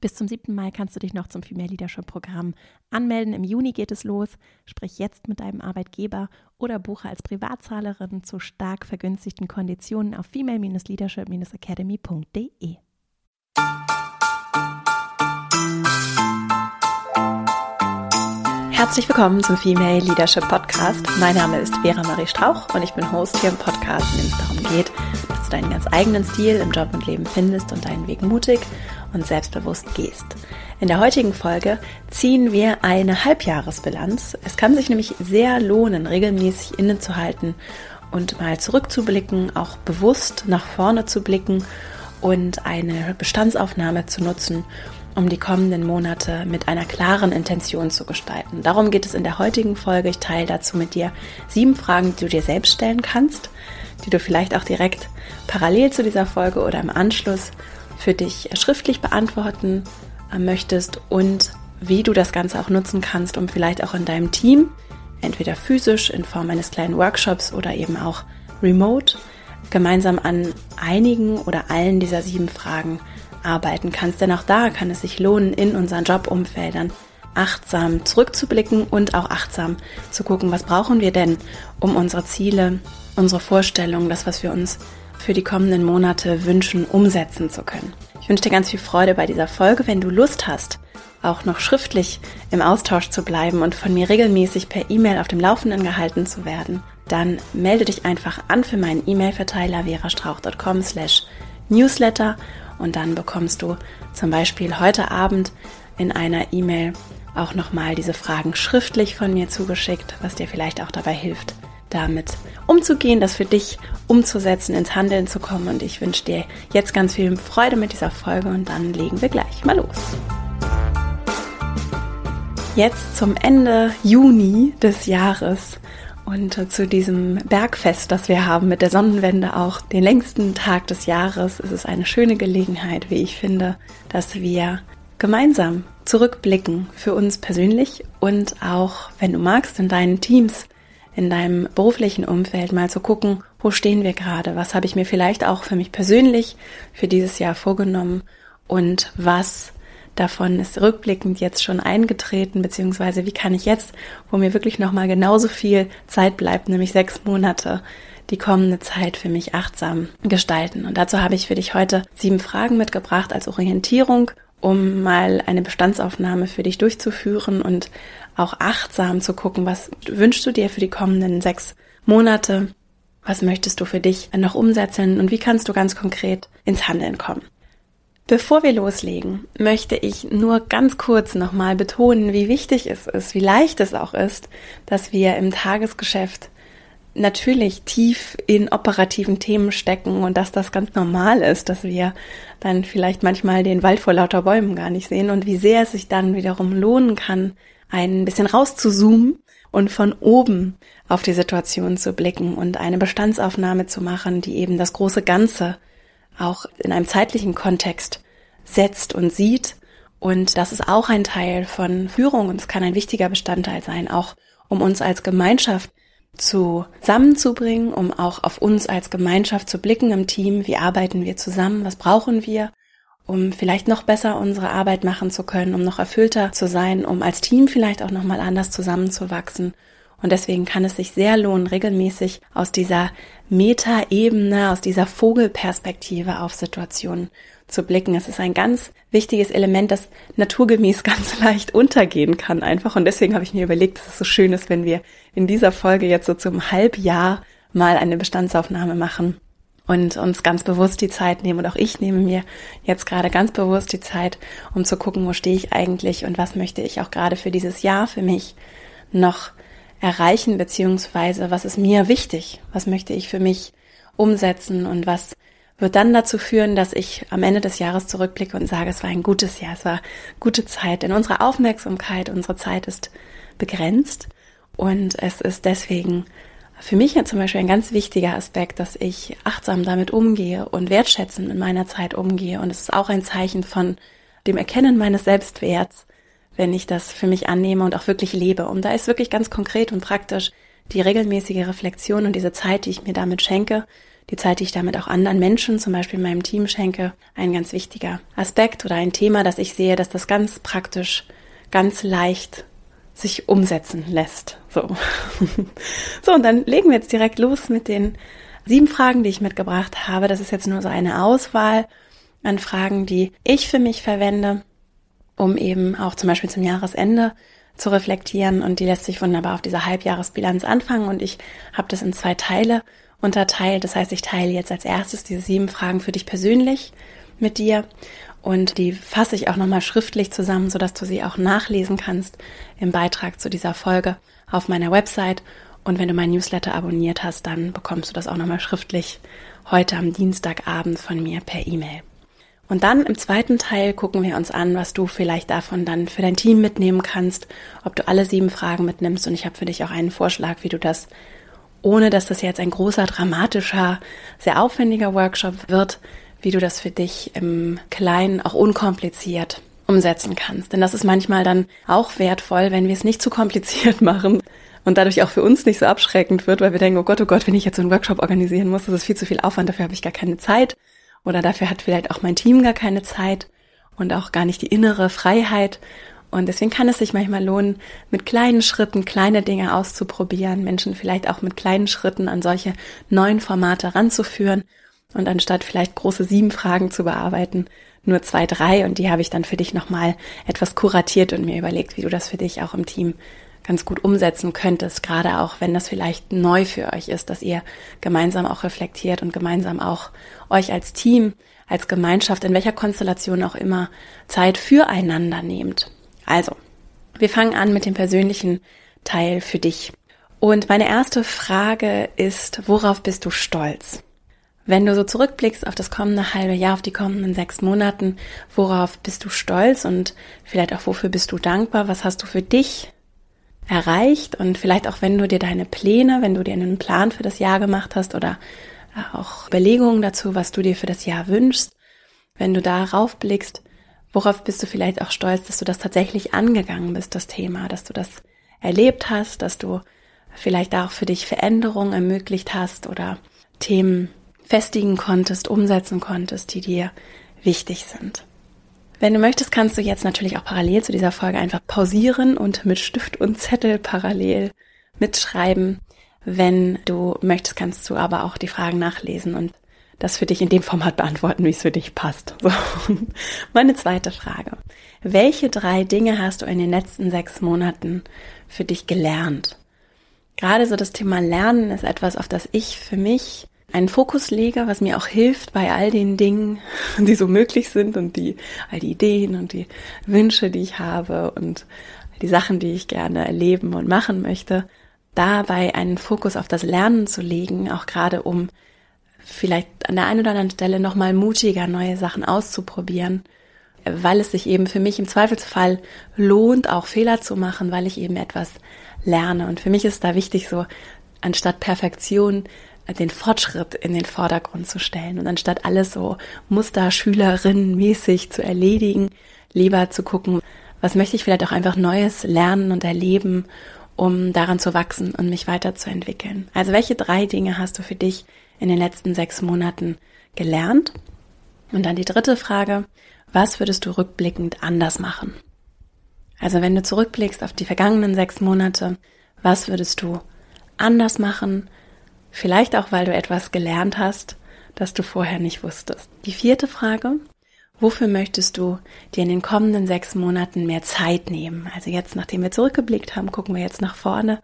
Bis zum 7. Mai kannst du dich noch zum Female Leadership Programm anmelden. Im Juni geht es los. Sprich jetzt mit deinem Arbeitgeber oder buche als Privatzahlerin zu stark vergünstigten Konditionen auf female-leadership-academy.de. Herzlich willkommen zum Female Leadership Podcast. Mein Name ist Vera Marie Strauch und ich bin Host hier im Podcast, in dem es darum geht, dass du deinen ganz eigenen Stil im Job und Leben findest und deinen Weg mutig und selbstbewusst gehst. In der heutigen Folge ziehen wir eine Halbjahresbilanz. Es kann sich nämlich sehr lohnen, regelmäßig innezuhalten und mal zurückzublicken, auch bewusst nach vorne zu blicken und eine Bestandsaufnahme zu nutzen, um die kommenden Monate mit einer klaren Intention zu gestalten. Darum geht es in der heutigen Folge. Ich teile dazu mit dir sieben Fragen, die du dir selbst stellen kannst, die du vielleicht auch direkt parallel zu dieser Folge oder im Anschluss für dich schriftlich beantworten äh, möchtest und wie du das Ganze auch nutzen kannst, um vielleicht auch in deinem Team, entweder physisch in Form eines kleinen Workshops oder eben auch remote, gemeinsam an einigen oder allen dieser sieben Fragen arbeiten kannst. Denn auch da kann es sich lohnen, in unseren Jobumfeldern achtsam zurückzublicken und auch achtsam zu gucken, was brauchen wir denn, um unsere Ziele, unsere Vorstellungen, das, was wir uns für die kommenden Monate wünschen, umsetzen zu können. Ich wünsche dir ganz viel Freude bei dieser Folge. Wenn du Lust hast, auch noch schriftlich im Austausch zu bleiben und von mir regelmäßig per E-Mail auf dem Laufenden gehalten zu werden, dann melde dich einfach an für meinen E-Mail-Verteiler verastrauch.com slash newsletter und dann bekommst du zum Beispiel heute Abend in einer E-Mail auch nochmal diese Fragen schriftlich von mir zugeschickt, was dir vielleicht auch dabei hilft, damit umzugehen, das für dich umzusetzen, ins Handeln zu kommen. Und ich wünsche dir jetzt ganz viel Freude mit dieser Folge und dann legen wir gleich mal los. Jetzt zum Ende Juni des Jahres und zu diesem Bergfest, das wir haben mit der Sonnenwende, auch den längsten Tag des Jahres, ist es eine schöne Gelegenheit, wie ich finde, dass wir gemeinsam zurückblicken für uns persönlich und auch, wenn du magst, in deinen Teams in deinem beruflichen Umfeld mal zu gucken, wo stehen wir gerade, was habe ich mir vielleicht auch für mich persönlich für dieses Jahr vorgenommen? Und was davon ist rückblickend jetzt schon eingetreten, beziehungsweise wie kann ich jetzt, wo mir wirklich nochmal genauso viel Zeit bleibt, nämlich sechs Monate, die kommende Zeit für mich achtsam gestalten. Und dazu habe ich für dich heute sieben Fragen mitgebracht als Orientierung, um mal eine Bestandsaufnahme für dich durchzuführen und auch achtsam zu gucken, was wünschst du dir für die kommenden sechs Monate, was möchtest du für dich noch umsetzen und wie kannst du ganz konkret ins Handeln kommen. Bevor wir loslegen, möchte ich nur ganz kurz nochmal betonen, wie wichtig es ist, wie leicht es auch ist, dass wir im Tagesgeschäft natürlich tief in operativen Themen stecken und dass das ganz normal ist, dass wir dann vielleicht manchmal den Wald vor lauter Bäumen gar nicht sehen und wie sehr es sich dann wiederum lohnen kann, ein bisschen rauszuzoomen und von oben auf die Situation zu blicken und eine Bestandsaufnahme zu machen, die eben das große Ganze auch in einem zeitlichen Kontext setzt und sieht. Und das ist auch ein Teil von Führung und es kann ein wichtiger Bestandteil sein, auch um uns als Gemeinschaft zusammenzubringen, um auch auf uns als Gemeinschaft zu blicken im Team. Wie arbeiten wir zusammen? Was brauchen wir? Um vielleicht noch besser unsere Arbeit machen zu können, um noch erfüllter zu sein, um als Team vielleicht auch noch mal anders zusammenzuwachsen. Und deswegen kann es sich sehr lohnen, regelmäßig aus dieser Metaebene, aus dieser Vogelperspektive auf Situationen zu blicken. Es ist ein ganz wichtiges Element, das naturgemäß ganz leicht untergehen kann einfach. Und deswegen habe ich mir überlegt, dass es so schön ist, wenn wir in dieser Folge jetzt so zum Halbjahr mal eine Bestandsaufnahme machen und uns ganz bewusst die Zeit nehmen. Und auch ich nehme mir jetzt gerade ganz bewusst die Zeit, um zu gucken, wo stehe ich eigentlich und was möchte ich auch gerade für dieses Jahr für mich noch erreichen, beziehungsweise was ist mir wichtig, was möchte ich für mich umsetzen? Und was wird dann dazu führen, dass ich am Ende des Jahres zurückblicke und sage, es war ein gutes Jahr, es war gute Zeit, denn unsere Aufmerksamkeit, unsere Zeit ist begrenzt. Und es ist deswegen für mich ja zum Beispiel ein ganz wichtiger Aspekt, dass ich achtsam damit umgehe und wertschätzend mit meiner Zeit umgehe. Und es ist auch ein Zeichen von dem Erkennen meines Selbstwerts, wenn ich das für mich annehme und auch wirklich lebe. Und da ist wirklich ganz konkret und praktisch die regelmäßige Reflexion und diese Zeit, die ich mir damit schenke, die Zeit, die ich damit auch anderen Menschen, zum Beispiel meinem Team schenke, ein ganz wichtiger Aspekt oder ein Thema, dass ich sehe, dass das ganz praktisch, ganz leicht sich umsetzen lässt. So. so, und dann legen wir jetzt direkt los mit den sieben Fragen, die ich mitgebracht habe. Das ist jetzt nur so eine Auswahl an Fragen, die ich für mich verwende, um eben auch zum Beispiel zum Jahresende zu reflektieren. Und die lässt sich wunderbar auf dieser Halbjahresbilanz anfangen. Und ich habe das in zwei Teile unterteilt. Das heißt, ich teile jetzt als erstes diese sieben Fragen für dich persönlich mit dir. Und die fasse ich auch nochmal schriftlich zusammen, sodass du sie auch nachlesen kannst im Beitrag zu dieser Folge auf meiner Website. Und wenn du mein Newsletter abonniert hast, dann bekommst du das auch nochmal schriftlich heute am Dienstagabend von mir per E-Mail. Und dann im zweiten Teil gucken wir uns an, was du vielleicht davon dann für dein Team mitnehmen kannst, ob du alle sieben Fragen mitnimmst. Und ich habe für dich auch einen Vorschlag, wie du das, ohne dass das jetzt ein großer, dramatischer, sehr aufwendiger Workshop wird, wie du das für dich im Kleinen auch unkompliziert umsetzen kannst. Denn das ist manchmal dann auch wertvoll, wenn wir es nicht zu kompliziert machen und dadurch auch für uns nicht so abschreckend wird, weil wir denken, oh Gott, oh Gott, wenn ich jetzt so einen Workshop organisieren muss, das ist viel zu viel Aufwand, dafür habe ich gar keine Zeit oder dafür hat vielleicht auch mein Team gar keine Zeit und auch gar nicht die innere Freiheit. Und deswegen kann es sich manchmal lohnen, mit kleinen Schritten kleine Dinge auszuprobieren, Menschen vielleicht auch mit kleinen Schritten an solche neuen Formate ranzuführen und anstatt vielleicht große sieben Fragen zu bearbeiten, nur zwei, drei und die habe ich dann für dich nochmal etwas kuratiert und mir überlegt, wie du das für dich auch im Team ganz gut umsetzen könntest, gerade auch wenn das vielleicht neu für euch ist, dass ihr gemeinsam auch reflektiert und gemeinsam auch euch als Team, als Gemeinschaft, in welcher Konstellation auch immer, Zeit füreinander nehmt. Also, wir fangen an mit dem persönlichen Teil für dich. Und meine erste Frage ist, worauf bist du stolz? Wenn du so zurückblickst auf das kommende halbe Jahr, auf die kommenden sechs Monaten, worauf bist du stolz und vielleicht auch wofür bist du dankbar? Was hast du für dich erreicht und vielleicht auch wenn du dir deine Pläne, wenn du dir einen Plan für das Jahr gemacht hast oder äh, auch Überlegungen dazu, was du dir für das Jahr wünschst, wenn du darauf blickst, worauf bist du vielleicht auch stolz, dass du das tatsächlich angegangen bist, das Thema, dass du das erlebt hast, dass du vielleicht auch für dich Veränderungen ermöglicht hast oder Themen festigen konntest, umsetzen konntest, die dir wichtig sind. Wenn du möchtest, kannst du jetzt natürlich auch parallel zu dieser Folge einfach pausieren und mit Stift und Zettel parallel mitschreiben. Wenn du möchtest, kannst du aber auch die Fragen nachlesen und das für dich in dem Format beantworten, wie es für dich passt. So. Meine zweite Frage. Welche drei Dinge hast du in den letzten sechs Monaten für dich gelernt? Gerade so das Thema Lernen ist etwas, auf das ich für mich einen Fokus lege, was mir auch hilft bei all den Dingen, die so möglich sind und die, all die Ideen und die Wünsche, die ich habe und die Sachen, die ich gerne erleben und machen möchte, dabei einen Fokus auf das Lernen zu legen, auch gerade um vielleicht an der einen oder anderen Stelle nochmal mutiger neue Sachen auszuprobieren, weil es sich eben für mich im Zweifelsfall lohnt, auch Fehler zu machen, weil ich eben etwas lerne. Und für mich ist da wichtig, so anstatt Perfektion den Fortschritt in den Vordergrund zu stellen und anstatt alles so Musterschülerinnen-mäßig zu erledigen, lieber zu gucken, was möchte ich vielleicht auch einfach Neues lernen und erleben, um daran zu wachsen und mich weiterzuentwickeln. Also welche drei Dinge hast du für dich in den letzten sechs Monaten gelernt? Und dann die dritte Frage, was würdest du rückblickend anders machen? Also wenn du zurückblickst auf die vergangenen sechs Monate, was würdest du anders machen? Vielleicht auch, weil du etwas gelernt hast, das du vorher nicht wusstest. Die vierte Frage. Wofür möchtest du dir in den kommenden sechs Monaten mehr Zeit nehmen? Also jetzt, nachdem wir zurückgeblickt haben, gucken wir jetzt nach vorne.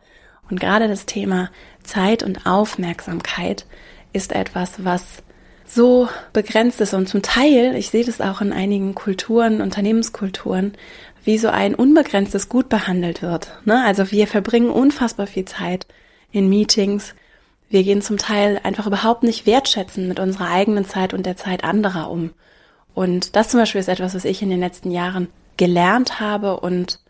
Und gerade das Thema Zeit und Aufmerksamkeit ist etwas, was so begrenzt ist und zum Teil, ich sehe das auch in einigen Kulturen, Unternehmenskulturen, wie so ein unbegrenztes Gut behandelt wird. Ne? Also wir verbringen unfassbar viel Zeit in Meetings, wir gehen zum Teil einfach überhaupt nicht wertschätzen mit unserer eigenen Zeit und der Zeit anderer um. Und das zum Beispiel ist etwas, was ich in den letzten Jahren gelernt habe und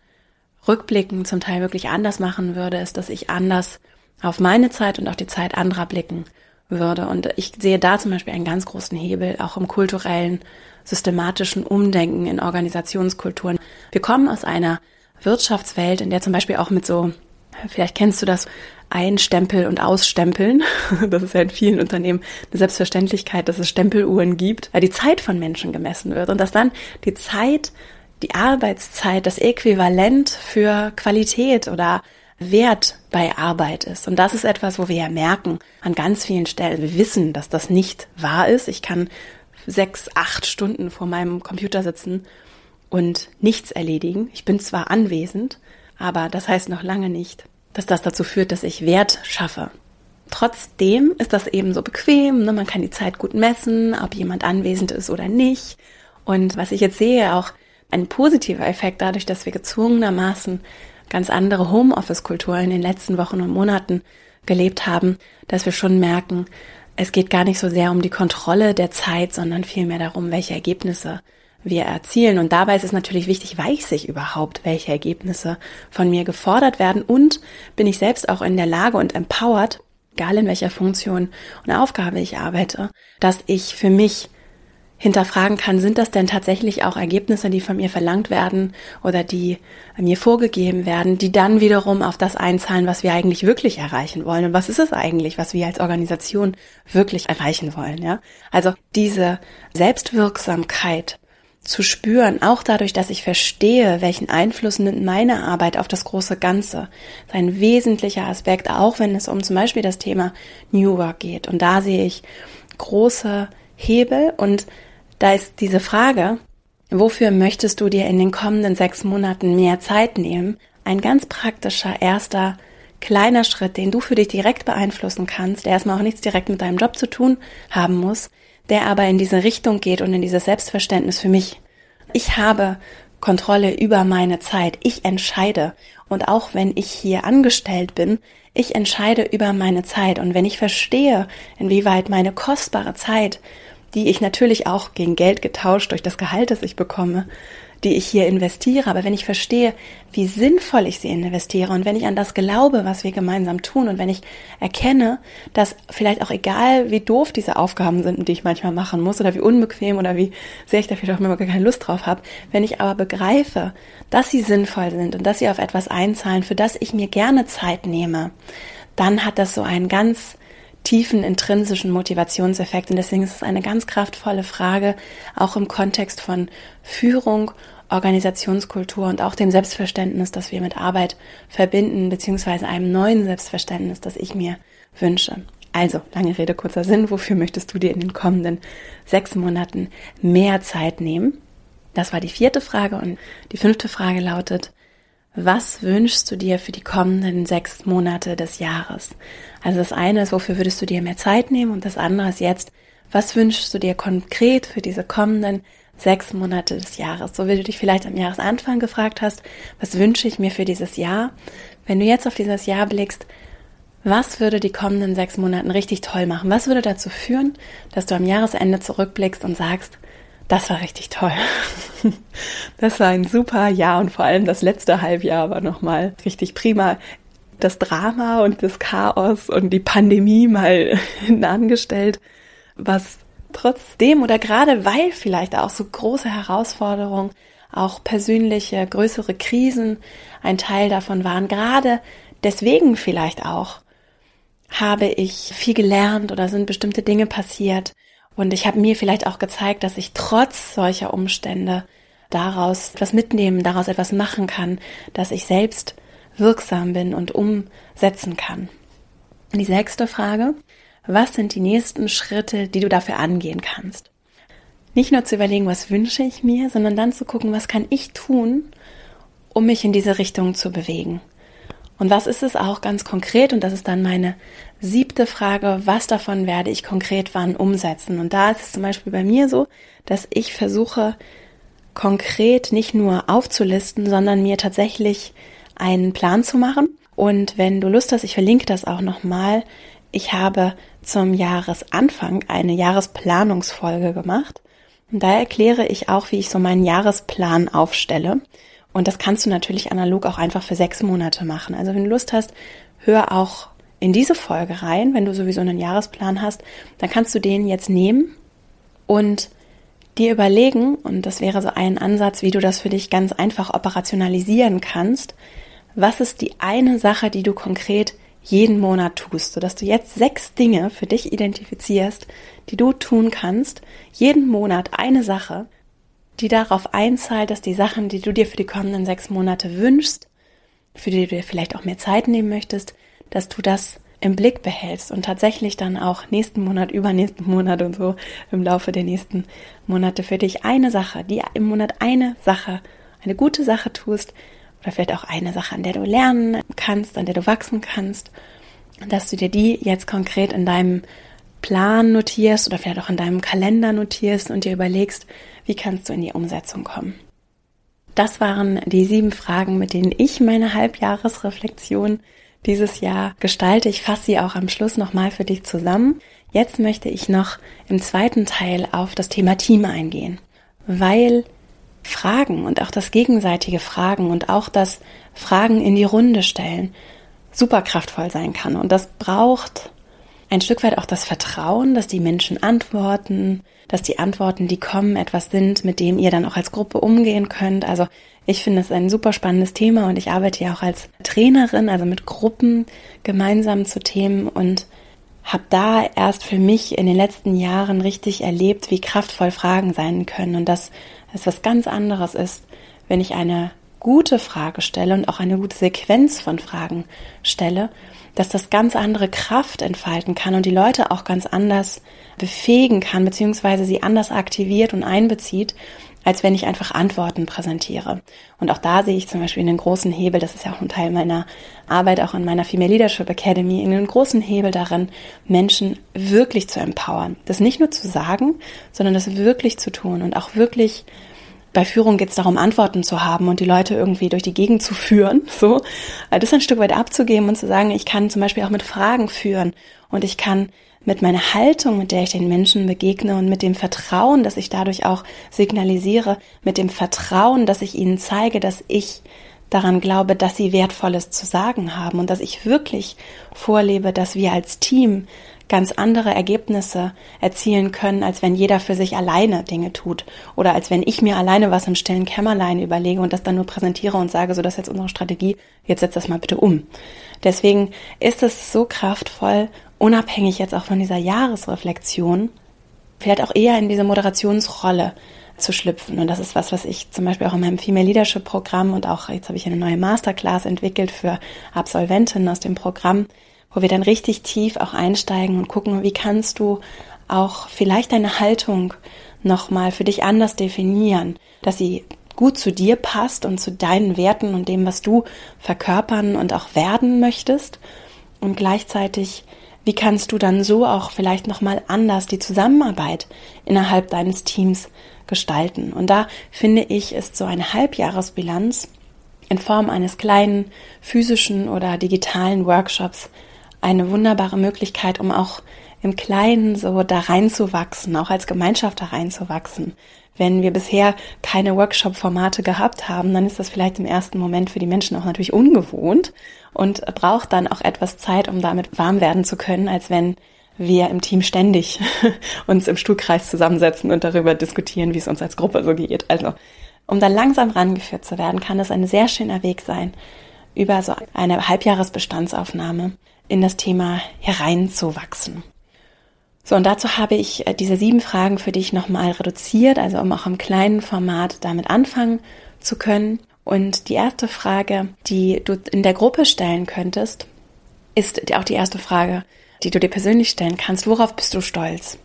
rückblickend zum Teil wirklich anders machen würde, ist, dass ich anders auf meine Zeit und auch die Zeit anderer blicken würde. Und ich sehe da zum Beispiel einen ganz großen Hebel, auch im kulturellen, systematischen Umdenken in Organisationskulturen. Wir kommen aus einer Wirtschaftswelt, in der zum Beispiel auch mit so Vielleicht kennst du das Einstempel und Ausstempeln. Das ist ja in vielen Unternehmen eine Selbstverständlichkeit, dass es Stempeluhren gibt, weil die Zeit von Menschen gemessen wird und dass dann die Zeit, die Arbeitszeit das Äquivalent für Qualität oder Wert bei Arbeit ist. Und das ist etwas, wo wir ja merken an ganz vielen Stellen, wir wissen, dass das nicht wahr ist. Ich kann sechs, acht Stunden vor meinem Computer sitzen und nichts erledigen. Ich bin zwar anwesend, aber das heißt noch lange nicht, dass das dazu führt, dass ich Wert schaffe. Trotzdem ist das eben so bequem, ne? man kann die Zeit gut messen, ob jemand anwesend ist oder nicht. Und was ich jetzt sehe, auch ein positiver Effekt dadurch, dass wir gezwungenermaßen ganz andere Homeoffice-Kultur in den letzten Wochen und Monaten gelebt haben, dass wir schon merken, es geht gar nicht so sehr um die Kontrolle der Zeit, sondern vielmehr darum, welche Ergebnisse wir erzielen. Und dabei ist es natürlich wichtig, weiß ich überhaupt, welche Ergebnisse von mir gefordert werden und bin ich selbst auch in der Lage und empowered, egal in welcher Funktion und Aufgabe ich arbeite, dass ich für mich hinterfragen kann, sind das denn tatsächlich auch Ergebnisse, die von mir verlangt werden oder die mir vorgegeben werden, die dann wiederum auf das einzahlen, was wir eigentlich wirklich erreichen wollen. Und was ist es eigentlich, was wir als Organisation wirklich erreichen wollen, ja? Also diese Selbstwirksamkeit zu spüren, auch dadurch, dass ich verstehe, welchen Einfluss nimmt meine Arbeit auf das große Ganze. Das ist ein wesentlicher Aspekt, auch wenn es um zum Beispiel das Thema New Work geht. Und da sehe ich große Hebel und da ist diese Frage, wofür möchtest du dir in den kommenden sechs Monaten mehr Zeit nehmen? Ein ganz praktischer erster kleiner Schritt, den du für dich direkt beeinflussen kannst, der erstmal auch nichts direkt mit deinem Job zu tun haben muss, der aber in diese Richtung geht und in dieses Selbstverständnis für mich. Ich habe Kontrolle über meine Zeit. Ich entscheide. Und auch wenn ich hier angestellt bin, ich entscheide über meine Zeit. Und wenn ich verstehe, inwieweit meine kostbare Zeit, die ich natürlich auch gegen Geld getauscht durch das Gehalt, das ich bekomme, die ich hier investiere, aber wenn ich verstehe, wie sinnvoll ich sie investiere und wenn ich an das glaube, was wir gemeinsam tun und wenn ich erkenne, dass vielleicht auch egal, wie doof diese Aufgaben sind, die ich manchmal machen muss oder wie unbequem oder wie sehr ich da vielleicht auch immer gar keine Lust drauf habe, wenn ich aber begreife, dass sie sinnvoll sind und dass sie auf etwas einzahlen, für das ich mir gerne Zeit nehme, dann hat das so einen ganz tiefen intrinsischen Motivationseffekt. Und deswegen ist es eine ganz kraftvolle Frage, auch im Kontext von Führung Organisationskultur und auch dem Selbstverständnis, das wir mit Arbeit verbinden, beziehungsweise einem neuen Selbstverständnis, das ich mir wünsche. Also, lange Rede, kurzer Sinn, wofür möchtest du dir in den kommenden sechs Monaten mehr Zeit nehmen? Das war die vierte Frage und die fünfte Frage lautet, was wünschst du dir für die kommenden sechs Monate des Jahres? Also das eine ist, wofür würdest du dir mehr Zeit nehmen und das andere ist jetzt, was wünschst du dir konkret für diese kommenden sechs Monate des Jahres. So wie du dich vielleicht am Jahresanfang gefragt hast, was wünsche ich mir für dieses Jahr? Wenn du jetzt auf dieses Jahr blickst, was würde die kommenden sechs Monaten richtig toll machen? Was würde dazu führen, dass du am Jahresende zurückblickst und sagst, das war richtig toll. Das war ein super Jahr und vor allem das letzte Halbjahr war nochmal richtig prima. Das Drama und das Chaos und die Pandemie mal hinangestellt, was trotzdem oder gerade weil vielleicht auch so große Herausforderungen, auch persönliche, größere Krisen ein Teil davon waren, gerade deswegen vielleicht auch, habe ich viel gelernt oder sind bestimmte Dinge passiert und ich habe mir vielleicht auch gezeigt, dass ich trotz solcher Umstände daraus etwas mitnehmen, daraus etwas machen kann, dass ich selbst wirksam bin und umsetzen kann. Die sechste Frage, was sind die nächsten Schritte, die du dafür angehen kannst. Nicht nur zu überlegen, was wünsche ich mir, sondern dann zu gucken, was kann ich tun, um mich in diese Richtung zu bewegen. Und was ist es auch ganz konkret? Und das ist dann meine siebte Frage, was davon werde ich konkret wann umsetzen? Und da ist es zum Beispiel bei mir so, dass ich versuche, konkret nicht nur aufzulisten, sondern mir tatsächlich einen Plan zu machen. Und wenn du Lust hast, ich verlinke das auch nochmal, ich habe zum Jahresanfang eine Jahresplanungsfolge gemacht. Und da erkläre ich auch, wie ich so meinen Jahresplan aufstelle. Und das kannst du natürlich analog auch einfach für sechs Monate machen. Also wenn du Lust hast, hör auch in diese Folge rein, wenn du sowieso einen Jahresplan hast, dann kannst du den jetzt nehmen und dir überlegen, und das wäre so ein Ansatz, wie du das für dich ganz einfach operationalisieren kannst, was ist die eine Sache, die du konkret jeden Monat tust, sodass du jetzt sechs Dinge für dich identifizierst, die du tun kannst, jeden Monat eine Sache, die darauf einzahlt, dass die Sachen, die du dir für die kommenden sechs Monate wünschst, für die du dir vielleicht auch mehr Zeit nehmen möchtest, dass du das im Blick behältst und tatsächlich dann auch nächsten Monat, übernächsten Monat und so im Laufe der nächsten Monate für dich eine Sache, die im Monat eine Sache, eine gute Sache tust oder vielleicht auch eine Sache, an der du lernen kannst, an der du wachsen kannst, dass du dir die jetzt konkret in deinem Plan notierst oder vielleicht auch in deinem Kalender notierst und dir überlegst, wie kannst du in die Umsetzung kommen. Das waren die sieben Fragen, mit denen ich meine Halbjahresreflexion dieses Jahr gestalte. Ich fasse sie auch am Schluss nochmal für dich zusammen. Jetzt möchte ich noch im zweiten Teil auf das Thema Team eingehen, weil Fragen und auch das gegenseitige Fragen und auch das Fragen in die Runde stellen super kraftvoll sein kann. Und das braucht ein Stück weit auch das Vertrauen, dass die Menschen antworten, dass die Antworten, die kommen, etwas sind, mit dem ihr dann auch als Gruppe umgehen könnt. Also ich finde es ein super spannendes Thema und ich arbeite ja auch als Trainerin, also mit Gruppen gemeinsam zu Themen und habe da erst für mich in den letzten Jahren richtig erlebt, wie kraftvoll Fragen sein können und dass es was ganz anderes ist, wenn ich eine gute Frage stelle und auch eine gute Sequenz von Fragen stelle, dass das ganz andere Kraft entfalten kann und die Leute auch ganz anders befähigen kann, beziehungsweise sie anders aktiviert und einbezieht, als wenn ich einfach Antworten präsentiere. Und auch da sehe ich zum Beispiel einen großen Hebel, das ist ja auch ein Teil meiner Arbeit, auch in meiner Female Leadership Academy, einen großen Hebel darin, Menschen wirklich zu empowern. Das nicht nur zu sagen, sondern das wirklich zu tun und auch wirklich bei Führung geht es darum, Antworten zu haben und die Leute irgendwie durch die Gegend zu führen, so. Das ein Stück weit abzugeben und zu sagen, ich kann zum Beispiel auch mit Fragen führen und ich kann mit meiner Haltung, mit der ich den Menschen begegne und mit dem Vertrauen, das ich dadurch auch signalisiere, mit dem Vertrauen, dass ich ihnen zeige, dass ich daran glaube, dass sie Wertvolles zu sagen haben und dass ich wirklich vorlebe, dass wir als Team ganz andere Ergebnisse erzielen können, als wenn jeder für sich alleine Dinge tut oder als wenn ich mir alleine was im stillen Kämmerlein überlege und das dann nur präsentiere und sage, so das ist jetzt unsere Strategie, jetzt setz das mal bitte um. Deswegen ist es so kraftvoll, unabhängig jetzt auch von dieser Jahresreflexion, vielleicht auch eher in diese Moderationsrolle zu schlüpfen. Und das ist was, was ich zum Beispiel auch in meinem Female Leadership Programm und auch jetzt habe ich eine neue Masterclass entwickelt für Absolventinnen aus dem Programm, wo wir dann richtig tief auch einsteigen und gucken, wie kannst du auch vielleicht deine Haltung nochmal für dich anders definieren, dass sie gut zu dir passt und zu deinen Werten und dem, was du verkörpern und auch werden möchtest. Und gleichzeitig, wie kannst du dann so auch vielleicht nochmal anders die Zusammenarbeit innerhalb deines Teams gestalten? Und da finde ich, ist so eine Halbjahresbilanz in Form eines kleinen physischen oder digitalen Workshops eine wunderbare Möglichkeit, um auch im Kleinen so da reinzuwachsen, auch als Gemeinschaft da reinzuwachsen. Wenn wir bisher keine Workshop-Formate gehabt haben, dann ist das vielleicht im ersten Moment für die Menschen auch natürlich ungewohnt und braucht dann auch etwas Zeit, um damit warm werden zu können, als wenn wir im Team ständig uns im Stuhlkreis zusammensetzen und darüber diskutieren, wie es uns als Gruppe so geht. Also, um da langsam rangeführt zu werden, kann es ein sehr schöner Weg sein, über so eine Halbjahresbestandsaufnahme in das Thema hereinzuwachsen. So, und dazu habe ich äh, diese sieben Fragen für dich nochmal reduziert, also um auch im kleinen Format damit anfangen zu können. Und die erste Frage, die du in der Gruppe stellen könntest, ist auch die erste Frage, die du dir persönlich stellen kannst. Worauf bist du stolz?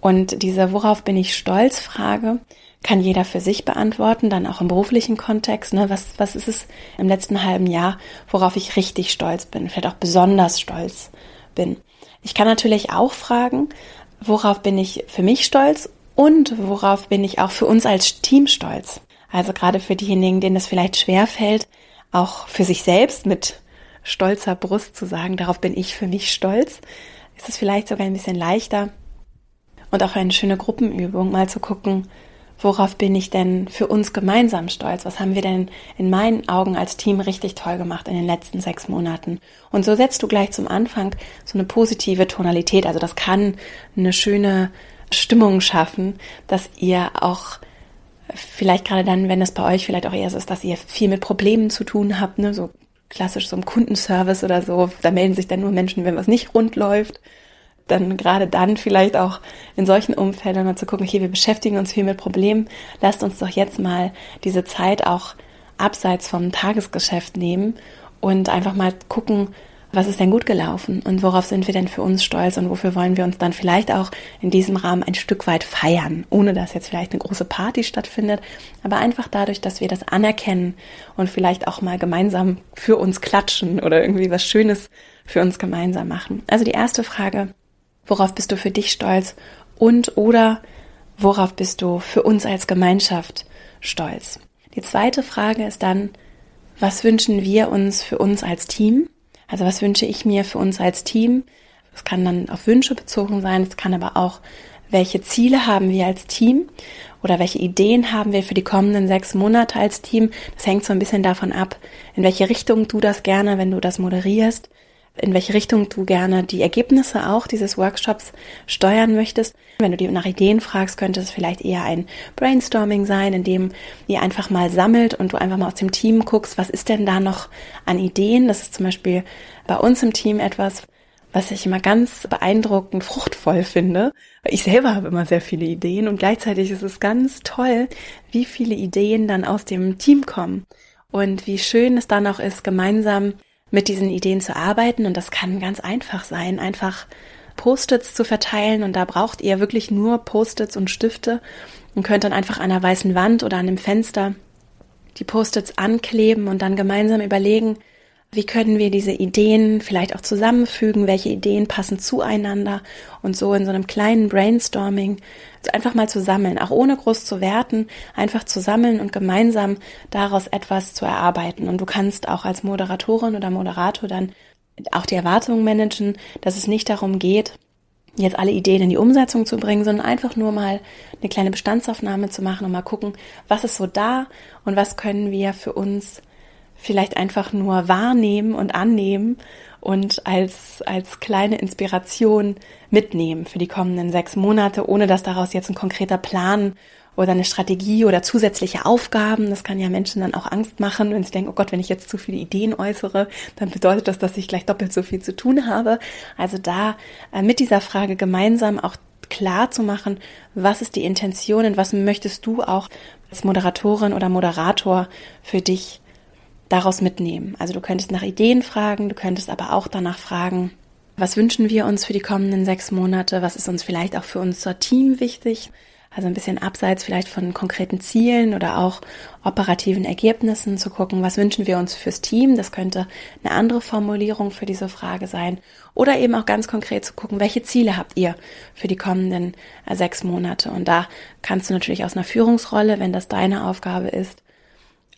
Und diese Worauf bin ich stolz Frage kann jeder für sich beantworten, dann auch im beruflichen Kontext. Ne? Was, was ist es im letzten halben Jahr, worauf ich richtig stolz bin, vielleicht auch besonders stolz bin? Ich kann natürlich auch fragen, worauf bin ich für mich stolz und worauf bin ich auch für uns als Team stolz? Also gerade für diejenigen, denen es vielleicht schwer fällt, auch für sich selbst mit stolzer Brust zu sagen, darauf bin ich für mich stolz, ist es vielleicht sogar ein bisschen leichter und auch eine schöne Gruppenübung, mal zu gucken, worauf bin ich denn für uns gemeinsam stolz? Was haben wir denn in meinen Augen als Team richtig toll gemacht in den letzten sechs Monaten? Und so setzt du gleich zum Anfang so eine positive Tonalität. Also das kann eine schöne Stimmung schaffen, dass ihr auch vielleicht gerade dann, wenn es bei euch vielleicht auch eher so ist, dass ihr viel mit Problemen zu tun habt, ne, so klassisch so im Kundenservice oder so. Da melden sich dann nur Menschen, wenn was nicht rund läuft. Dann gerade dann vielleicht auch in solchen Umfeldern mal zu gucken, okay, wir beschäftigen uns viel mit Problemen. Lasst uns doch jetzt mal diese Zeit auch abseits vom Tagesgeschäft nehmen und einfach mal gucken, was ist denn gut gelaufen und worauf sind wir denn für uns stolz und wofür wollen wir uns dann vielleicht auch in diesem Rahmen ein Stück weit feiern, ohne dass jetzt vielleicht eine große Party stattfindet, aber einfach dadurch, dass wir das anerkennen und vielleicht auch mal gemeinsam für uns klatschen oder irgendwie was Schönes für uns gemeinsam machen. Also die erste Frage, worauf bist du für dich stolz und oder worauf bist du für uns als Gemeinschaft stolz? Die zweite Frage ist dann, was wünschen wir uns für uns als Team? Also was wünsche ich mir für uns als Team? Es kann dann auf Wünsche bezogen sein, es kann aber auch, welche Ziele haben wir als Team oder welche Ideen haben wir für die kommenden sechs Monate als Team. Das hängt so ein bisschen davon ab, in welche Richtung du das gerne, wenn du das moderierst, in welche Richtung du gerne die Ergebnisse auch dieses Workshops steuern möchtest. Wenn du dir nach Ideen fragst, könnte es vielleicht eher ein Brainstorming sein, in dem ihr einfach mal sammelt und du einfach mal aus dem Team guckst, was ist denn da noch an Ideen. Das ist zum Beispiel bei uns im Team etwas, was ich immer ganz beeindruckend fruchtvoll finde. Ich selber habe immer sehr viele Ideen und gleichzeitig ist es ganz toll, wie viele Ideen dann aus dem Team kommen und wie schön es dann auch ist, gemeinsam mit diesen Ideen zu arbeiten. Und das kann ganz einfach sein, einfach Post-its zu verteilen. Und da braucht ihr wirklich nur Post-its und Stifte und könnt dann einfach an einer weißen Wand oder an einem Fenster die Post-its ankleben und dann gemeinsam überlegen, wie können wir diese Ideen vielleicht auch zusammenfügen? Welche Ideen passen zueinander? Und so in so einem kleinen Brainstorming einfach mal zu sammeln, auch ohne groß zu werten, einfach zu sammeln und gemeinsam daraus etwas zu erarbeiten. Und du kannst auch als Moderatorin oder Moderator dann auch die Erwartungen managen, dass es nicht darum geht, jetzt alle Ideen in die Umsetzung zu bringen, sondern einfach nur mal eine kleine Bestandsaufnahme zu machen und mal gucken, was ist so da und was können wir für uns vielleicht einfach nur wahrnehmen und annehmen und als, als kleine Inspiration mitnehmen für die kommenden sechs Monate, ohne dass daraus jetzt ein konkreter Plan oder eine Strategie oder zusätzliche Aufgaben. Das kann ja Menschen dann auch Angst machen, wenn sie denken, oh Gott, wenn ich jetzt zu viele Ideen äußere, dann bedeutet das, dass ich gleich doppelt so viel zu tun habe. Also da äh, mit dieser Frage gemeinsam auch klar zu machen, was ist die Intention und was möchtest du auch als Moderatorin oder Moderator für dich daraus mitnehmen. Also du könntest nach Ideen fragen, du könntest aber auch danach fragen, was wünschen wir uns für die kommenden sechs Monate? Was ist uns vielleicht auch für unser Team wichtig? Also ein bisschen abseits vielleicht von konkreten Zielen oder auch operativen Ergebnissen zu gucken, was wünschen wir uns fürs Team? Das könnte eine andere Formulierung für diese Frage sein. Oder eben auch ganz konkret zu gucken, welche Ziele habt ihr für die kommenden sechs Monate? Und da kannst du natürlich aus einer Führungsrolle, wenn das deine Aufgabe ist,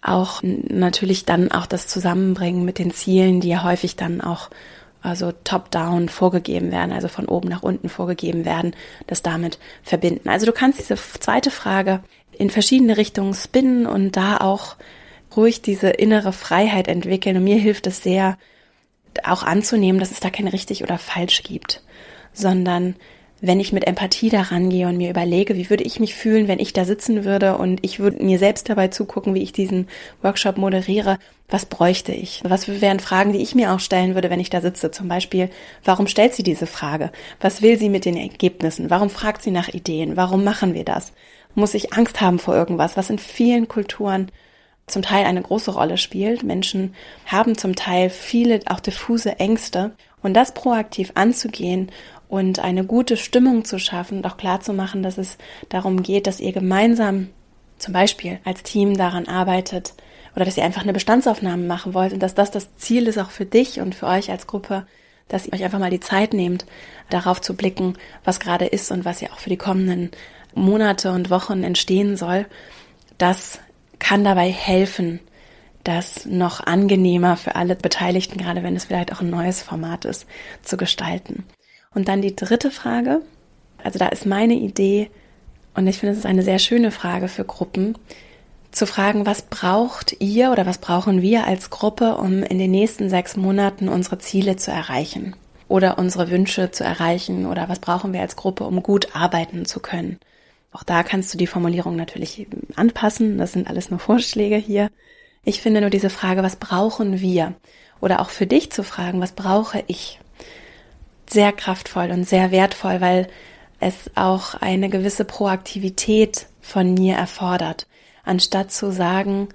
auch natürlich dann auch das Zusammenbringen mit den Zielen, die ja häufig dann auch also top-down vorgegeben werden, also von oben nach unten vorgegeben werden, das damit verbinden. Also du kannst diese zweite Frage in verschiedene Richtungen spinnen und da auch ruhig diese innere Freiheit entwickeln. Und mir hilft es sehr, auch anzunehmen, dass es da kein richtig oder falsch gibt, sondern wenn ich mit Empathie daran gehe und mir überlege, wie würde ich mich fühlen, wenn ich da sitzen würde und ich würde mir selbst dabei zugucken, wie ich diesen Workshop moderiere, was bräuchte ich? Was wären Fragen, die ich mir auch stellen würde, wenn ich da sitze? Zum Beispiel, warum stellt sie diese Frage? Was will sie mit den Ergebnissen? Warum fragt sie nach Ideen? Warum machen wir das? Muss ich Angst haben vor irgendwas, was in vielen Kulturen zum Teil eine große Rolle spielt. Menschen haben zum Teil viele auch diffuse Ängste und das proaktiv anzugehen und eine gute Stimmung zu schaffen und auch klar zu machen, dass es darum geht, dass ihr gemeinsam zum Beispiel als Team daran arbeitet oder dass ihr einfach eine Bestandsaufnahme machen wollt und dass das das Ziel ist auch für dich und für euch als Gruppe, dass ihr euch einfach mal die Zeit nehmt, darauf zu blicken, was gerade ist und was ja auch für die kommenden Monate und Wochen entstehen soll. Das kann dabei helfen, das noch angenehmer für alle Beteiligten, gerade wenn es vielleicht auch ein neues Format ist, zu gestalten. Und dann die dritte Frage, also da ist meine Idee, und ich finde, es ist eine sehr schöne Frage für Gruppen, zu fragen, was braucht ihr oder was brauchen wir als Gruppe, um in den nächsten sechs Monaten unsere Ziele zu erreichen oder unsere Wünsche zu erreichen oder was brauchen wir als Gruppe, um gut arbeiten zu können. Auch da kannst du die Formulierung natürlich anpassen. Das sind alles nur Vorschläge hier. Ich finde nur diese Frage, was brauchen wir? Oder auch für dich zu fragen, was brauche ich? Sehr kraftvoll und sehr wertvoll, weil es auch eine gewisse Proaktivität von mir erfordert. Anstatt zu sagen,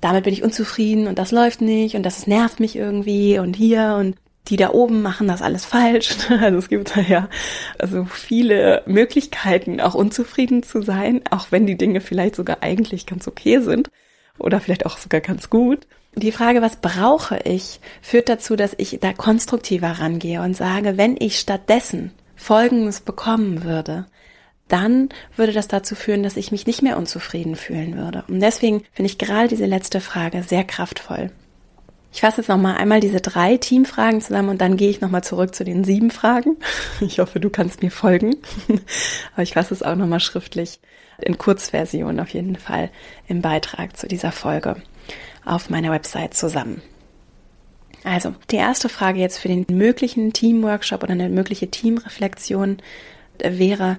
damit bin ich unzufrieden und das läuft nicht und das nervt mich irgendwie und hier und die da oben machen das alles falsch. Also es gibt da ja also viele Möglichkeiten, auch unzufrieden zu sein, auch wenn die Dinge vielleicht sogar eigentlich ganz okay sind oder vielleicht auch sogar ganz gut. Die Frage, was brauche ich, führt dazu, dass ich da konstruktiver rangehe und sage, wenn ich stattdessen Folgendes bekommen würde, dann würde das dazu führen, dass ich mich nicht mehr unzufrieden fühlen würde. Und deswegen finde ich gerade diese letzte Frage sehr kraftvoll. Ich fasse jetzt nochmal einmal diese drei Teamfragen zusammen und dann gehe ich nochmal zurück zu den sieben Fragen. Ich hoffe, du kannst mir folgen. Aber ich fasse es auch nochmal schriftlich in Kurzversion auf jeden Fall im Beitrag zu dieser Folge auf meiner Website zusammen. Also, die erste Frage jetzt für den möglichen Teamworkshop oder eine mögliche Teamreflexion wäre,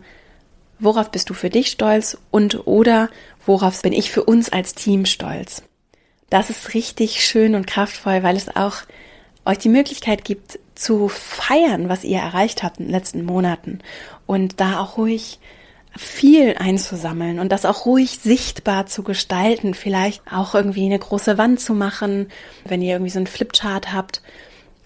worauf bist du für dich stolz und oder worauf bin ich für uns als Team stolz? das ist richtig schön und kraftvoll, weil es auch euch die Möglichkeit gibt zu feiern, was ihr erreicht habt in den letzten Monaten und da auch ruhig viel einzusammeln und das auch ruhig sichtbar zu gestalten, vielleicht auch irgendwie eine große Wand zu machen, wenn ihr irgendwie so einen Flipchart habt,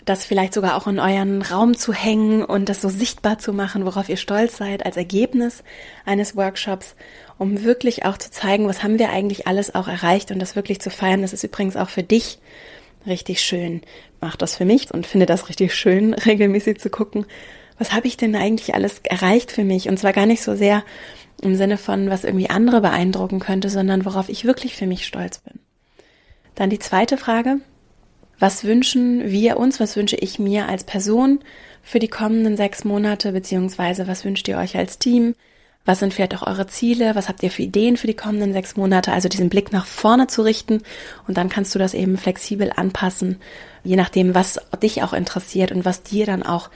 das vielleicht sogar auch in euren Raum zu hängen und das so sichtbar zu machen, worauf ihr stolz seid als Ergebnis eines Workshops um wirklich auch zu zeigen, was haben wir eigentlich alles auch erreicht und das wirklich zu feiern. Das ist übrigens auch für dich richtig schön. Mach das für mich und finde das richtig schön, regelmäßig zu gucken, was habe ich denn eigentlich alles erreicht für mich? Und zwar gar nicht so sehr im Sinne von, was irgendwie andere beeindrucken könnte, sondern worauf ich wirklich für mich stolz bin. Dann die zweite Frage. Was wünschen wir uns, was wünsche ich mir als Person für die kommenden sechs Monate, beziehungsweise was wünscht ihr euch als Team? Was sind vielleicht auch eure Ziele? Was habt ihr für Ideen für die kommenden sechs Monate? Also diesen Blick nach vorne zu richten und dann kannst du das eben flexibel anpassen, je nachdem, was dich auch interessiert und was dir dann auch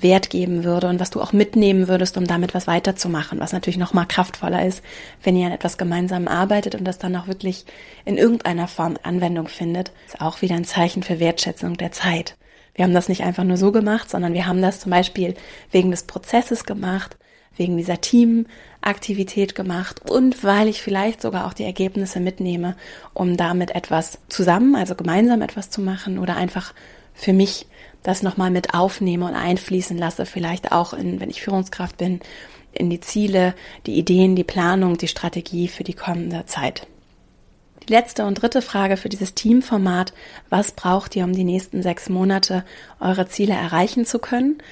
Wert geben würde und was du auch mitnehmen würdest, um damit was weiterzumachen, was natürlich noch mal kraftvoller ist, wenn ihr an etwas gemeinsam arbeitet und das dann auch wirklich in irgendeiner Form Anwendung findet, ist auch wieder ein Zeichen für Wertschätzung der Zeit. Wir haben das nicht einfach nur so gemacht, sondern wir haben das zum Beispiel wegen des Prozesses gemacht, wegen dieser Teamaktivität gemacht und weil ich vielleicht sogar auch die Ergebnisse mitnehme, um damit etwas zusammen, also gemeinsam etwas zu machen oder einfach für mich das nochmal mit aufnehme und einfließen lasse, vielleicht auch in, wenn ich Führungskraft bin, in die Ziele, die Ideen, die Planung, die Strategie für die kommende Zeit. Die letzte und dritte Frage für dieses Teamformat, was braucht ihr, um die nächsten sechs Monate eure Ziele erreichen zu können?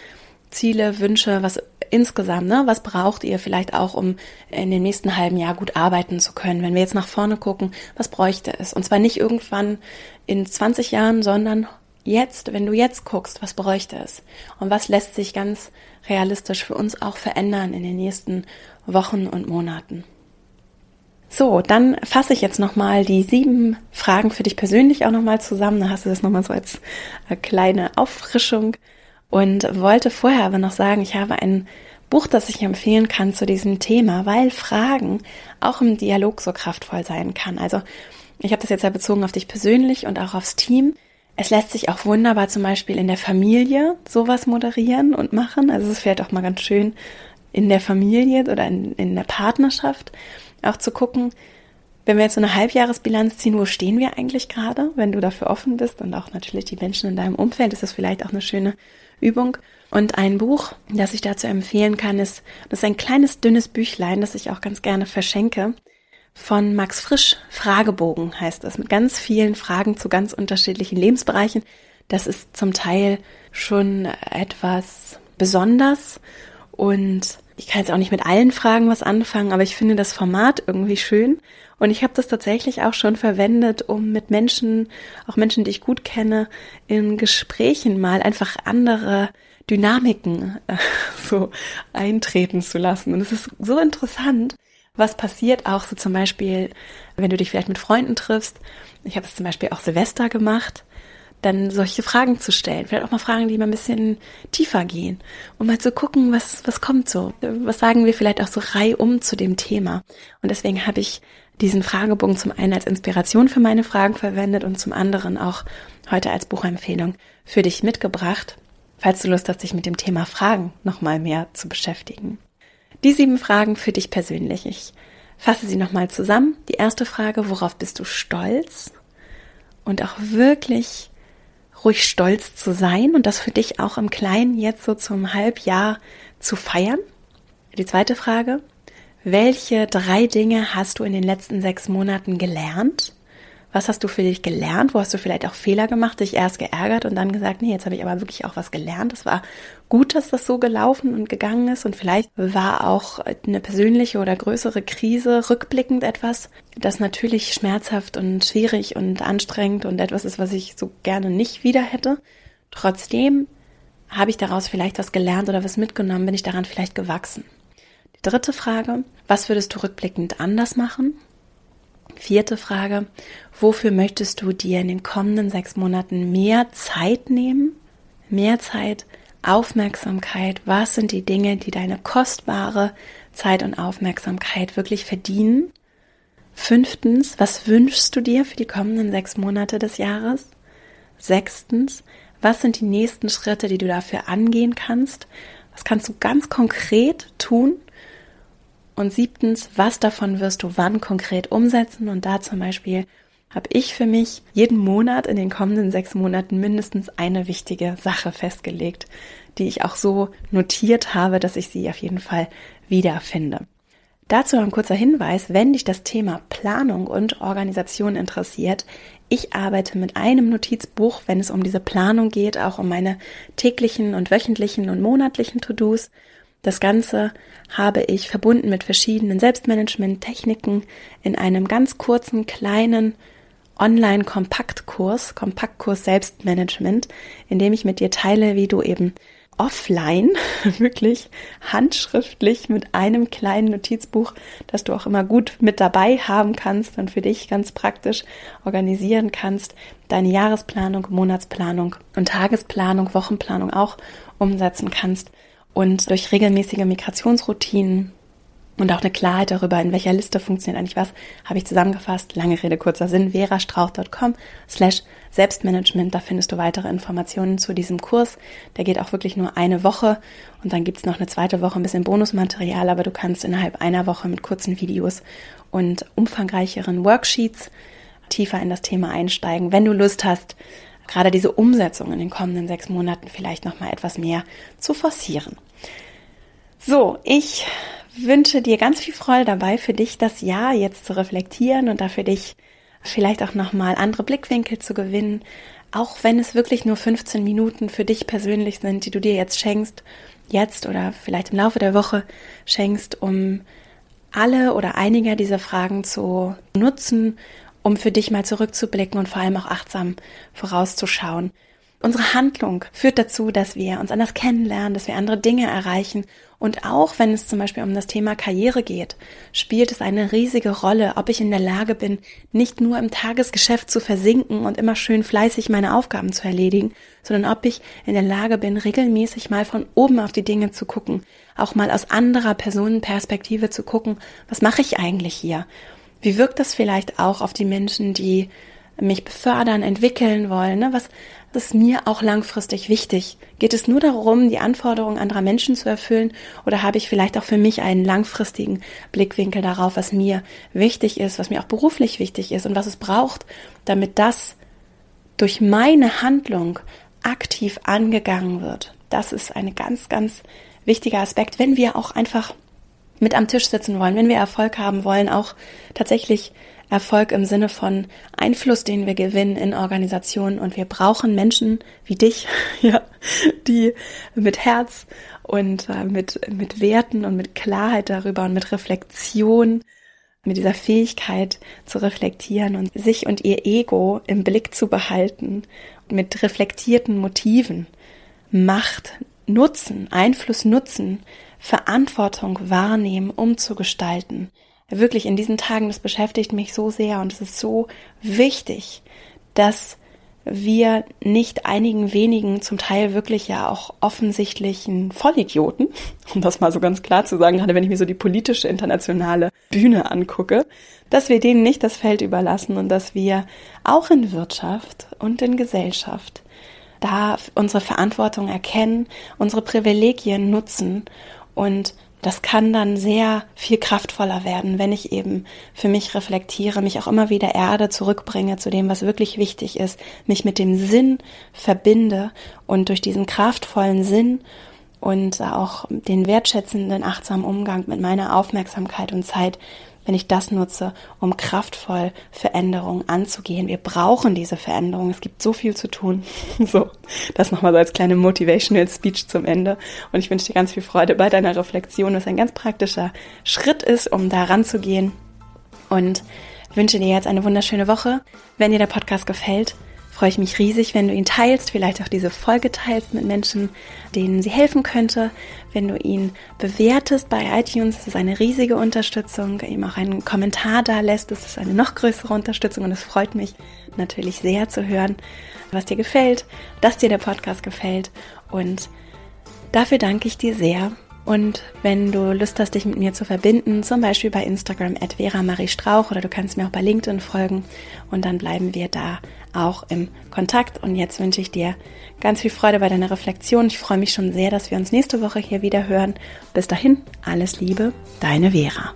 Ziele, Wünsche, was insgesamt, ne, was braucht ihr vielleicht auch, um in dem nächsten halben Jahr gut arbeiten zu können? Wenn wir jetzt nach vorne gucken, was bräuchte es? Und zwar nicht irgendwann in 20 Jahren, sondern jetzt, wenn du jetzt guckst, was bräuchte es? Und was lässt sich ganz realistisch für uns auch verändern in den nächsten Wochen und Monaten? So, dann fasse ich jetzt nochmal die sieben Fragen für dich persönlich auch nochmal zusammen. Da hast du das nochmal so als äh, kleine Auffrischung und wollte vorher aber noch sagen, ich habe ein Buch, das ich empfehlen kann zu diesem Thema, weil Fragen auch im Dialog so kraftvoll sein kann. Also ich habe das jetzt ja bezogen auf dich persönlich und auch aufs Team. Es lässt sich auch wunderbar zum Beispiel in der Familie sowas moderieren und machen. Also es ist auch mal ganz schön in der Familie oder in, in der Partnerschaft auch zu gucken, wenn wir jetzt so eine Halbjahresbilanz ziehen, wo stehen wir eigentlich gerade, wenn du dafür offen bist und auch natürlich die Menschen in deinem Umfeld, ist das vielleicht auch eine schöne Übung. Und ein Buch, das ich dazu empfehlen kann, ist, das ist ein kleines, dünnes Büchlein, das ich auch ganz gerne verschenke. Von Max Frisch, Fragebogen heißt das, mit ganz vielen Fragen zu ganz unterschiedlichen Lebensbereichen. Das ist zum Teil schon etwas besonders und ich kann jetzt auch nicht mit allen Fragen was anfangen, aber ich finde das Format irgendwie schön. Und ich habe das tatsächlich auch schon verwendet, um mit Menschen, auch Menschen, die ich gut kenne, in Gesprächen mal einfach andere Dynamiken äh, so eintreten zu lassen. Und es ist so interessant, was passiert auch so zum Beispiel, wenn du dich vielleicht mit Freunden triffst. Ich habe es zum Beispiel auch Silvester gemacht dann solche Fragen zu stellen. Vielleicht auch mal Fragen, die mal ein bisschen tiefer gehen, um mal zu gucken, was, was kommt so. Was sagen wir vielleicht auch so reihum zu dem Thema. Und deswegen habe ich diesen Fragebogen zum einen als Inspiration für meine Fragen verwendet und zum anderen auch heute als Buchempfehlung für dich mitgebracht, falls du Lust hast, dich mit dem Thema Fragen nochmal mehr zu beschäftigen. Die sieben Fragen für dich persönlich. Ich fasse sie nochmal zusammen. Die erste Frage, worauf bist du stolz? Und auch wirklich ruhig stolz zu sein und das für dich auch im Kleinen jetzt so zum Halbjahr zu feiern. Die zweite Frage, welche drei Dinge hast du in den letzten sechs Monaten gelernt? Was hast du für dich gelernt? Wo hast du vielleicht auch Fehler gemacht, dich erst geärgert und dann gesagt, nee, jetzt habe ich aber wirklich auch was gelernt. Es war gut, dass das so gelaufen und gegangen ist und vielleicht war auch eine persönliche oder größere Krise rückblickend etwas, das natürlich schmerzhaft und schwierig und anstrengend und etwas ist, was ich so gerne nicht wieder hätte. Trotzdem habe ich daraus vielleicht was gelernt oder was mitgenommen, bin ich daran vielleicht gewachsen. Dritte Frage, was würdest du rückblickend anders machen? Vierte Frage, wofür möchtest du dir in den kommenden sechs Monaten mehr Zeit nehmen? Mehr Zeit, Aufmerksamkeit, was sind die Dinge, die deine kostbare Zeit und Aufmerksamkeit wirklich verdienen? Fünftens, was wünschst du dir für die kommenden sechs Monate des Jahres? Sechstens, was sind die nächsten Schritte, die du dafür angehen kannst? Was kannst du ganz konkret tun? Und siebtens, was davon wirst du wann konkret umsetzen? Und da zum Beispiel habe ich für mich jeden Monat in den kommenden sechs Monaten mindestens eine wichtige Sache festgelegt, die ich auch so notiert habe, dass ich sie auf jeden Fall wiederfinde. Dazu ein kurzer Hinweis, wenn dich das Thema Planung und Organisation interessiert. Ich arbeite mit einem Notizbuch, wenn es um diese Planung geht, auch um meine täglichen und wöchentlichen und monatlichen To-Dos. Das Ganze habe ich verbunden mit verschiedenen Selbstmanagement-Techniken in einem ganz kurzen, kleinen Online-Kompaktkurs, Kompaktkurs Selbstmanagement, in dem ich mit dir teile, wie du eben offline, wirklich handschriftlich mit einem kleinen Notizbuch, das du auch immer gut mit dabei haben kannst und für dich ganz praktisch organisieren kannst, deine Jahresplanung, Monatsplanung und Tagesplanung, Wochenplanung auch umsetzen kannst und durch regelmäßige Migrationsroutinen und auch eine Klarheit darüber, in welcher Liste funktioniert eigentlich was, habe ich zusammengefasst. Lange Rede, kurzer Sinn, verastrauch.com slash Selbstmanagement. Da findest du weitere Informationen zu diesem Kurs. Der geht auch wirklich nur eine Woche und dann gibt's noch eine zweite Woche ein bisschen Bonusmaterial, aber du kannst innerhalb einer Woche mit kurzen Videos und umfangreicheren Worksheets tiefer in das Thema einsteigen. Wenn du Lust hast, gerade diese Umsetzung in den kommenden sechs Monaten vielleicht noch mal etwas mehr zu forcieren. So, ich wünsche dir ganz viel Freude dabei, für dich das Jahr jetzt zu reflektieren und dafür dich vielleicht auch noch mal andere Blickwinkel zu gewinnen, auch wenn es wirklich nur 15 Minuten für dich persönlich sind, die du dir jetzt schenkst, jetzt oder vielleicht im Laufe der Woche schenkst, um alle oder einige dieser Fragen zu nutzen um für dich mal zurückzublicken und vor allem auch achtsam vorauszuschauen. Unsere Handlung führt dazu, dass wir uns anders kennenlernen, dass wir andere Dinge erreichen. Und auch wenn es zum Beispiel um das Thema Karriere geht, spielt es eine riesige Rolle, ob ich in der Lage bin, nicht nur im Tagesgeschäft zu versinken und immer schön fleißig meine Aufgaben zu erledigen, sondern ob ich in der Lage bin, regelmäßig mal von oben auf die Dinge zu gucken, auch mal aus anderer Personenperspektive zu gucken, was mache ich eigentlich hier? Wie wirkt das vielleicht auch auf die Menschen, die mich befördern, entwickeln wollen? Ne? Was ist mir auch langfristig wichtig? Geht es nur darum, die Anforderungen anderer Menschen zu erfüllen oder habe ich vielleicht auch für mich einen langfristigen Blickwinkel darauf, was mir wichtig ist, was mir auch beruflich wichtig ist und was es braucht, damit das durch meine Handlung aktiv angegangen wird? Das ist ein ganz, ganz wichtiger Aspekt, wenn wir auch einfach mit am Tisch sitzen wollen, wenn wir Erfolg haben wollen, auch tatsächlich Erfolg im Sinne von Einfluss, den wir gewinnen in Organisationen. Und wir brauchen Menschen wie dich, ja, die mit Herz und äh, mit, mit Werten und mit Klarheit darüber und mit Reflexion, mit dieser Fähigkeit zu reflektieren und sich und ihr Ego im Blick zu behalten, mit reflektierten Motiven, Macht nutzen, Einfluss nutzen, Verantwortung wahrnehmen, umzugestalten. Wirklich in diesen Tagen, das beschäftigt mich so sehr und es ist so wichtig, dass wir nicht einigen wenigen, zum Teil wirklich ja auch offensichtlichen Vollidioten, um das mal so ganz klar zu sagen, gerade wenn ich mir so die politische internationale Bühne angucke, dass wir denen nicht das Feld überlassen und dass wir auch in Wirtschaft und in Gesellschaft da unsere Verantwortung erkennen, unsere Privilegien nutzen und das kann dann sehr viel kraftvoller werden, wenn ich eben für mich reflektiere, mich auch immer wieder erde, zurückbringe zu dem, was wirklich wichtig ist, mich mit dem Sinn verbinde und durch diesen kraftvollen Sinn und auch den wertschätzenden, achtsamen Umgang mit meiner Aufmerksamkeit und Zeit wenn ich das nutze, um kraftvoll Veränderungen anzugehen. Wir brauchen diese Veränderung. Es gibt so viel zu tun. So, das nochmal so als kleine Motivational Speech zum Ende. Und ich wünsche dir ganz viel Freude bei deiner Reflexion, was ein ganz praktischer Schritt ist, um da ranzugehen. Und wünsche dir jetzt eine wunderschöne Woche. Wenn dir der Podcast gefällt, freue ich mich riesig, wenn du ihn teilst, vielleicht auch diese Folge teilst mit Menschen, denen sie helfen könnte. Wenn du ihn bewertest bei iTunes, das ist eine riesige Unterstützung. Ihm auch einen Kommentar da lässt, das ist eine noch größere Unterstützung und es freut mich natürlich sehr zu hören, was dir gefällt, dass dir der Podcast gefällt und dafür danke ich dir sehr und wenn du Lust hast, dich mit mir zu verbinden, zum Beispiel bei Instagram at Vera Marie Strauch oder du kannst mir auch bei LinkedIn folgen und dann bleiben wir da auch im Kontakt. Und jetzt wünsche ich dir ganz viel Freude bei deiner Reflexion. Ich freue mich schon sehr, dass wir uns nächste Woche hier wieder hören. Bis dahin, alles Liebe, deine Vera.